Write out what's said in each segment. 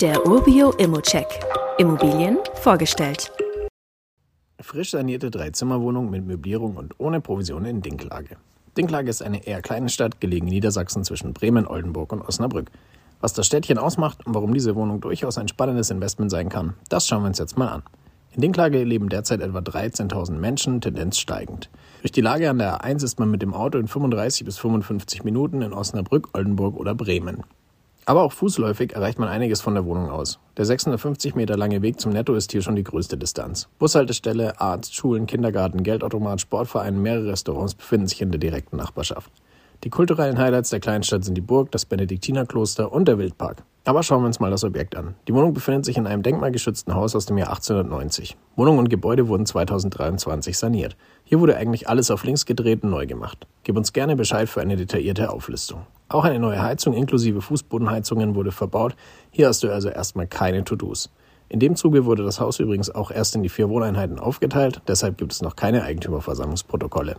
Der Urbio Immocheck. Immobilien vorgestellt. Frisch sanierte Dreizimmerwohnung mit Möblierung und ohne Provision in Dinklage. Dinklage ist eine eher kleine Stadt, gelegen in Niedersachsen zwischen Bremen, Oldenburg und Osnabrück. Was das Städtchen ausmacht und warum diese Wohnung durchaus ein spannendes Investment sein kann, das schauen wir uns jetzt mal an. In Dinklage leben derzeit etwa 13.000 Menschen, Tendenz steigend. Durch die Lage an der A1 ist man mit dem Auto in 35 bis 55 Minuten in Osnabrück, Oldenburg oder Bremen. Aber auch fußläufig erreicht man einiges von der Wohnung aus. Der 650 Meter lange Weg zum Netto ist hier schon die größte Distanz. Bushaltestelle, Arzt, Schulen, Kindergarten, Geldautomat, Sportverein, mehrere Restaurants befinden sich in der direkten Nachbarschaft. Die kulturellen Highlights der Kleinstadt sind die Burg, das Benediktinerkloster und der Wildpark. Aber schauen wir uns mal das Objekt an. Die Wohnung befindet sich in einem denkmalgeschützten Haus aus dem Jahr 1890. Wohnung und Gebäude wurden 2023 saniert. Hier wurde eigentlich alles auf links gedreht und neu gemacht. Gib uns gerne Bescheid für eine detaillierte Auflistung. Auch eine neue Heizung inklusive Fußbodenheizungen wurde verbaut. Hier hast du also erstmal keine To-Dos. In dem Zuge wurde das Haus übrigens auch erst in die vier Wohneinheiten aufgeteilt, deshalb gibt es noch keine Eigentümerversammlungsprotokolle.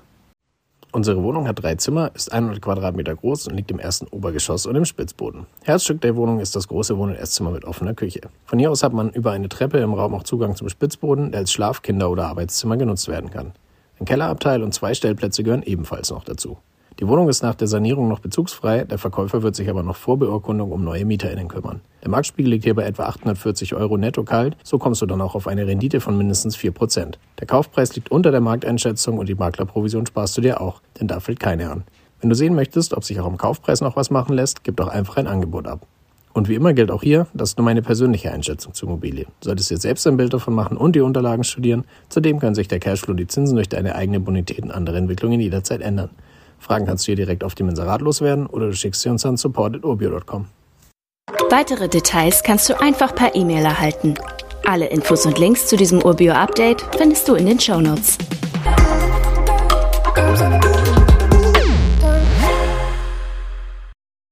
Unsere Wohnung hat drei Zimmer, ist 100 Quadratmeter groß und liegt im ersten Obergeschoss und im Spitzboden. Herzstück der Wohnung ist das große Wohn- und Esszimmer mit offener Küche. Von hier aus hat man über eine Treppe im Raum auch Zugang zum Spitzboden, der als Schlaf-, Kinder- oder Arbeitszimmer genutzt werden kann. Ein Kellerabteil und zwei Stellplätze gehören ebenfalls noch dazu. Die Wohnung ist nach der Sanierung noch bezugsfrei, der Verkäufer wird sich aber noch vor Beurkundung um neue MieterInnen kümmern. Der Marktspiegel liegt hier bei etwa 840 Euro netto kalt, so kommst du dann auch auf eine Rendite von mindestens 4%. Der Kaufpreis liegt unter der Markteinschätzung und die Maklerprovision sparst du dir auch, denn da fällt keine an. Wenn du sehen möchtest, ob sich auch im Kaufpreis noch was machen lässt, gib doch einfach ein Angebot ab. Und wie immer gilt auch hier, das ist nur meine persönliche Einschätzung zur Immobilie. Solltest dir selbst ein Bild davon machen und die Unterlagen studieren. Zudem können sich der Cashflow und die Zinsen durch deine eigene Bonität und andere Entwicklungen jederzeit ändern. Fragen kannst du hier direkt auf dem Inserat loswerden oder du schickst sie uns an support.urbio.com. Weitere Details kannst du einfach per E-Mail erhalten. Alle Infos und Links zu diesem Urbio-Update findest du in den Show Notes.